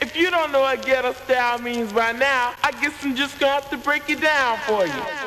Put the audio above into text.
if you don't know what ghetto style means by now, I guess I'm just gonna have to break it down for you.